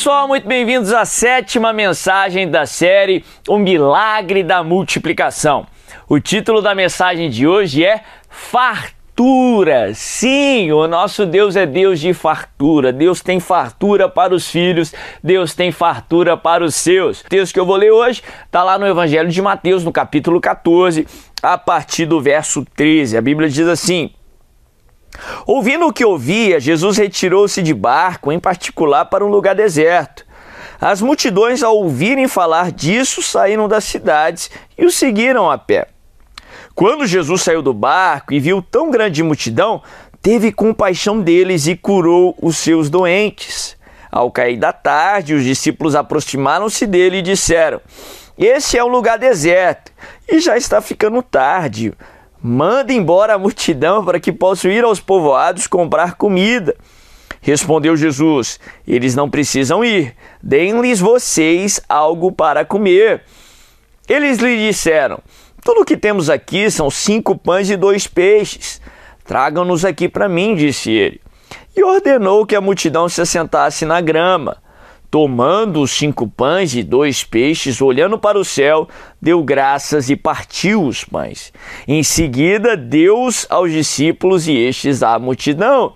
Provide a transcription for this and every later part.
Pessoal, muito bem-vindos à sétima mensagem da série O Milagre da Multiplicação. O título da mensagem de hoje é Fartura. Sim, o nosso Deus é Deus de fartura. Deus tem fartura para os filhos, Deus tem fartura para os seus. O texto que eu vou ler hoje está lá no Evangelho de Mateus, no capítulo 14, a partir do verso 13. A Bíblia diz assim: Ouvindo o que ouvia, Jesus retirou-se de barco, em particular para um lugar deserto. As multidões, ao ouvirem falar disso, saíram das cidades e o seguiram a pé. Quando Jesus saiu do barco e viu tão grande multidão, teve compaixão deles e curou os seus doentes. Ao cair da tarde, os discípulos aproximaram-se dele e disseram: Esse é um lugar deserto e já está ficando tarde. Manda embora a multidão para que possam ir aos povoados comprar comida. Respondeu Jesus: Eles não precisam ir, deem-lhes vocês algo para comer. Eles lhe disseram: Tudo o que temos aqui são cinco pães e dois peixes. Tragam-nos aqui para mim, disse ele. E ordenou que a multidão se assentasse na grama. Tomando os cinco pães e dois peixes, olhando para o céu, deu graças e partiu os pães. Em seguida, deu-os aos discípulos e estes à multidão.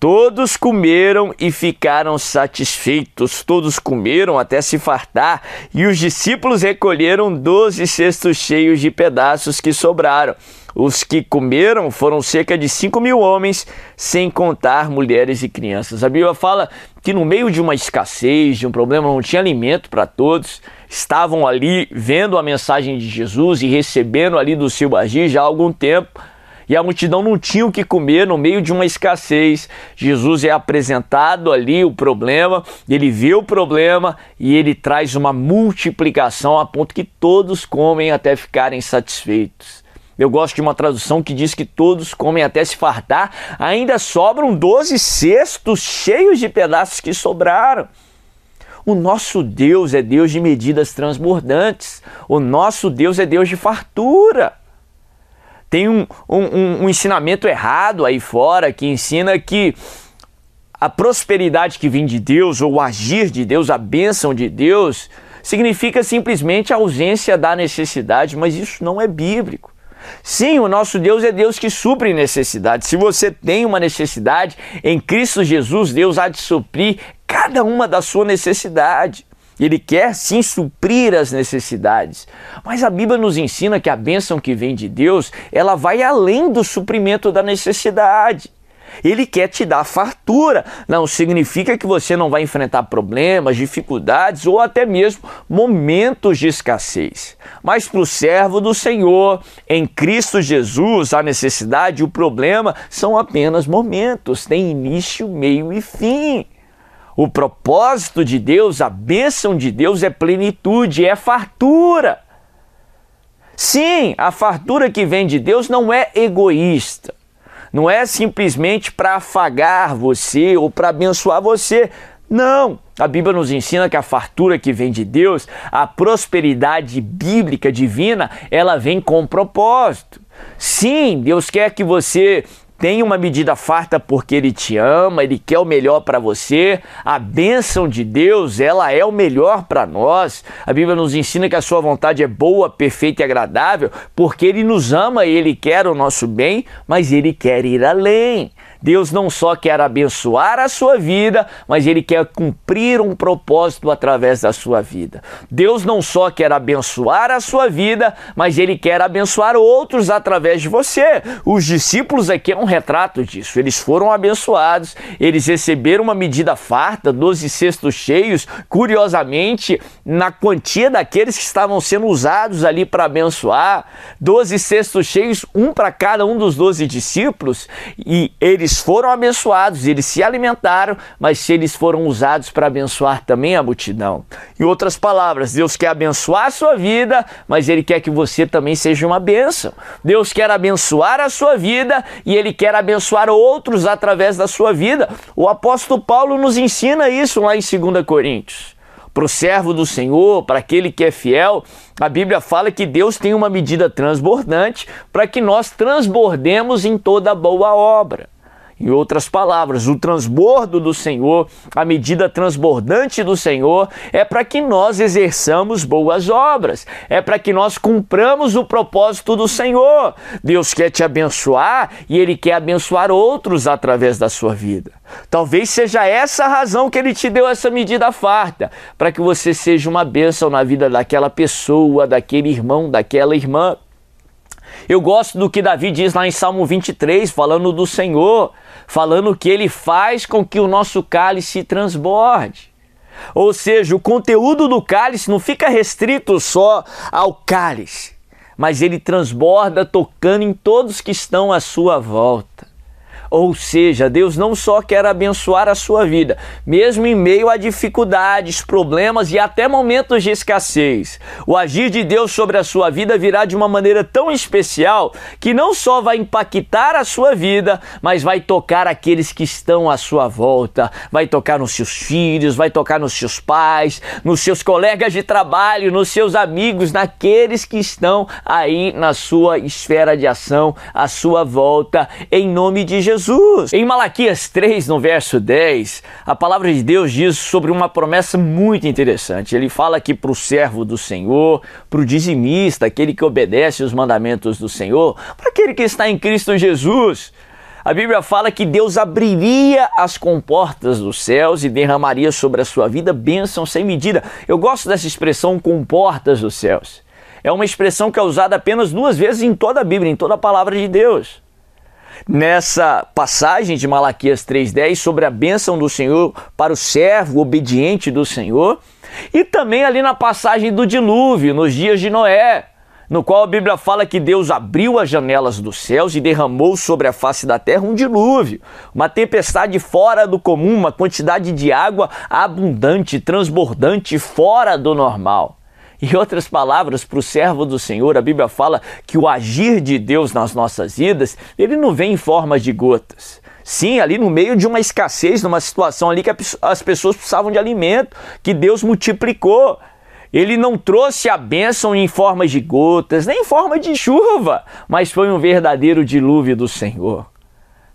Todos comeram e ficaram satisfeitos. Todos comeram até se fartar, e os discípulos recolheram doze cestos cheios de pedaços que sobraram. Os que comeram foram cerca de 5 mil homens, sem contar mulheres e crianças. A Bíblia fala que no meio de uma escassez, de um problema, não tinha alimento para todos, estavam ali vendo a mensagem de Jesus e recebendo ali do seu agir já há algum tempo. E a multidão não tinha o que comer no meio de uma escassez. Jesus é apresentado ali o problema, ele vê o problema e ele traz uma multiplicação a ponto que todos comem até ficarem satisfeitos. Eu gosto de uma tradução que diz que todos comem até se fartar, ainda sobram 12 cestos cheios de pedaços que sobraram. O nosso Deus é Deus de medidas transbordantes. O nosso Deus é Deus de fartura. Tem um, um, um ensinamento errado aí fora que ensina que a prosperidade que vem de Deus, ou o agir de Deus, a bênção de Deus, significa simplesmente a ausência da necessidade, mas isso não é bíblico. Sim, o nosso Deus é Deus que supre necessidade. Se você tem uma necessidade, em Cristo Jesus, Deus há de suprir cada uma da sua necessidade. Ele quer sim suprir as necessidades. Mas a Bíblia nos ensina que a bênção que vem de Deus, ela vai além do suprimento da necessidade. Ele quer te dar fartura. Não significa que você não vai enfrentar problemas, dificuldades ou até mesmo momentos de escassez. Mas para o servo do Senhor, em Cristo Jesus, a necessidade e o problema são apenas momentos, tem início, meio e fim. O propósito de Deus, a bênção de Deus é plenitude, é fartura. Sim, a fartura que vem de Deus não é egoísta não é simplesmente para afagar você ou para abençoar você. Não! A Bíblia nos ensina que a fartura que vem de Deus, a prosperidade bíblica divina, ela vem com propósito. Sim, Deus quer que você tem uma medida farta porque ele te ama, ele quer o melhor para você. A bênção de Deus, ela é o melhor para nós. A Bíblia nos ensina que a sua vontade é boa, perfeita e agradável, porque ele nos ama ele quer o nosso bem, mas ele quer ir além. Deus não só quer abençoar a sua vida, mas ele quer cumprir um propósito através da sua vida. Deus não só quer abençoar a sua vida, mas ele quer abençoar outros através de você. Os discípulos aqui é um retrato disso. Eles foram abençoados, eles receberam uma medida farta, 12 cestos cheios, curiosamente, na quantia daqueles que estavam sendo usados ali para abençoar, 12 cestos cheios, um para cada um dos 12 discípulos, e eles eles foram abençoados, eles se alimentaram, mas se eles foram usados para abençoar também a multidão. Em outras palavras, Deus quer abençoar a sua vida, mas Ele quer que você também seja uma bênção. Deus quer abençoar a sua vida e Ele quer abençoar outros através da sua vida. O apóstolo Paulo nos ensina isso lá em 2 Coríntios para o servo do Senhor, para aquele que é fiel, a Bíblia fala que Deus tem uma medida transbordante para que nós transbordemos em toda boa obra. Em outras palavras, o transbordo do Senhor, a medida transbordante do Senhor, é para que nós exerçamos boas obras, é para que nós cumpramos o propósito do Senhor. Deus quer te abençoar e Ele quer abençoar outros através da sua vida. Talvez seja essa a razão que Ele te deu essa medida farta, para que você seja uma bênção na vida daquela pessoa, daquele irmão, daquela irmã. Eu gosto do que Davi diz lá em Salmo 23, falando do Senhor, falando que ele faz com que o nosso cálice transborde. Ou seja, o conteúdo do cálice não fica restrito só ao cálice, mas ele transborda tocando em todos que estão à sua volta. Ou seja, Deus não só quer abençoar a sua vida, mesmo em meio a dificuldades, problemas e até momentos de escassez. O agir de Deus sobre a sua vida virá de uma maneira tão especial que não só vai impactar a sua vida, mas vai tocar aqueles que estão à sua volta. Vai tocar nos seus filhos, vai tocar nos seus pais, nos seus colegas de trabalho, nos seus amigos, naqueles que estão aí na sua esfera de ação, à sua volta, em nome de Jesus. Jesus. Em Malaquias 3, no verso 10, a palavra de Deus diz sobre uma promessa muito interessante. Ele fala aqui para o servo do Senhor, para o dizimista, aquele que obedece os mandamentos do Senhor, para aquele que está em Cristo Jesus. A Bíblia fala que Deus abriria as comportas dos céus e derramaria sobre a sua vida bênção sem medida. Eu gosto dessa expressão comportas dos céus. É uma expressão que é usada apenas duas vezes em toda a Bíblia, em toda a palavra de Deus nessa passagem de Malaquias 3:10 sobre a bênção do Senhor para o servo obediente do Senhor, e também ali na passagem do dilúvio, nos dias de Noé, no qual a Bíblia fala que Deus abriu as janelas dos céus e derramou sobre a face da terra um dilúvio, uma tempestade fora do comum, uma quantidade de água abundante, transbordante, fora do normal. Em outras palavras, para o servo do Senhor, a Bíblia fala que o agir de Deus nas nossas vidas, ele não vem em forma de gotas. Sim, ali no meio de uma escassez, numa situação ali que as pessoas precisavam de alimento, que Deus multiplicou. Ele não trouxe a bênção em forma de gotas, nem em forma de chuva, mas foi um verdadeiro dilúvio do Senhor.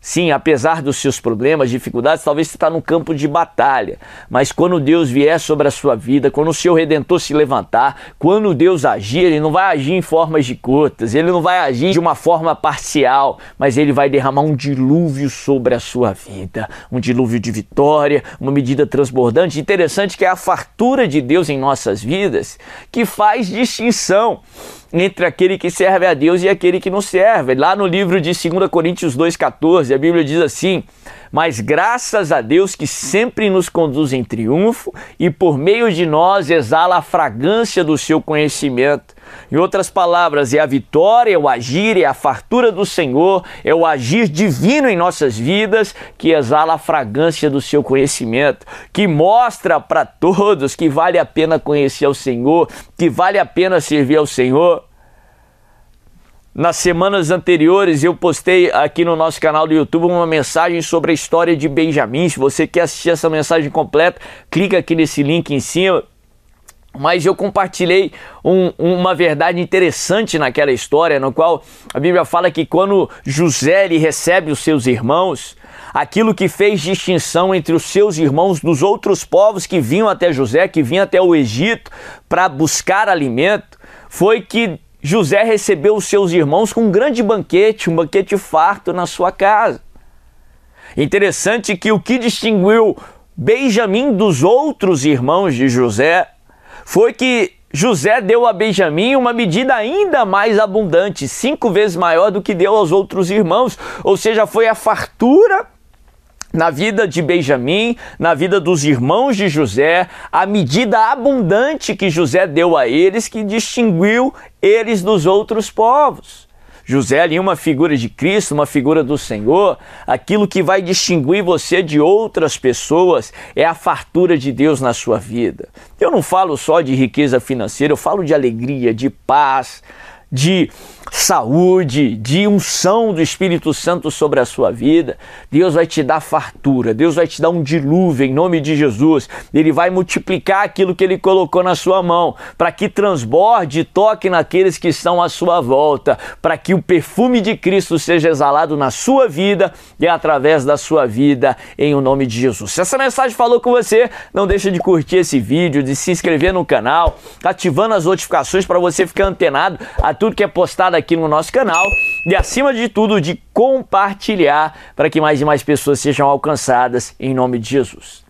Sim, apesar dos seus problemas, dificuldades, talvez você está num campo de batalha. Mas quando Deus vier sobre a sua vida, quando o seu redentor se levantar, quando Deus agir, ele não vai agir em formas de gotas, ele não vai agir de uma forma parcial, mas ele vai derramar um dilúvio sobre a sua vida, um dilúvio de vitória, uma medida transbordante. Interessante que é a fartura de Deus em nossas vidas que faz distinção entre aquele que serve a Deus e aquele que não serve. Lá no livro de 2 Coríntios 2,14, a Bíblia diz assim: Mas graças a Deus que sempre nos conduz em triunfo e por meio de nós exala a fragrância do seu conhecimento. Em outras palavras, é a vitória, é o agir, é a fartura do Senhor, é o agir divino em nossas vidas que exala a fragrância do seu conhecimento, que mostra para todos que vale a pena conhecer o Senhor, que vale a pena servir ao Senhor. Nas semanas anteriores eu postei aqui no nosso canal do YouTube uma mensagem sobre a história de Benjamim. Se você quer assistir essa mensagem completa, clica aqui nesse link em cima mas eu compartilhei um, uma verdade interessante naquela história, no qual a Bíblia fala que quando José recebe os seus irmãos, aquilo que fez distinção entre os seus irmãos dos outros povos que vinham até José, que vinham até o Egito para buscar alimento, foi que José recebeu os seus irmãos com um grande banquete, um banquete farto na sua casa. Interessante que o que distinguiu Benjamim dos outros irmãos de José foi que José deu a Benjamim uma medida ainda mais abundante, cinco vezes maior do que deu aos outros irmãos, ou seja, foi a fartura na vida de Benjamim, na vida dos irmãos de José, a medida abundante que José deu a eles que distinguiu eles dos outros povos. José ali uma figura de Cristo, uma figura do Senhor, aquilo que vai distinguir você de outras pessoas é a fartura de Deus na sua vida. Eu não falo só de riqueza financeira, eu falo de alegria, de paz, de saúde, de unção do Espírito Santo sobre a sua vida. Deus vai te dar fartura, Deus vai te dar um dilúvio em nome de Jesus. Ele vai multiplicar aquilo que ele colocou na sua mão, para que transborde e toque naqueles que estão à sua volta, para que o perfume de Cristo seja exalado na sua vida e através da sua vida, em o nome de Jesus. Se essa mensagem falou com você, não deixa de curtir esse vídeo, de se inscrever no canal, ativando as notificações para você ficar antenado a tudo que é postado aqui no nosso canal e, acima de tudo, de compartilhar para que mais e mais pessoas sejam alcançadas em nome de Jesus.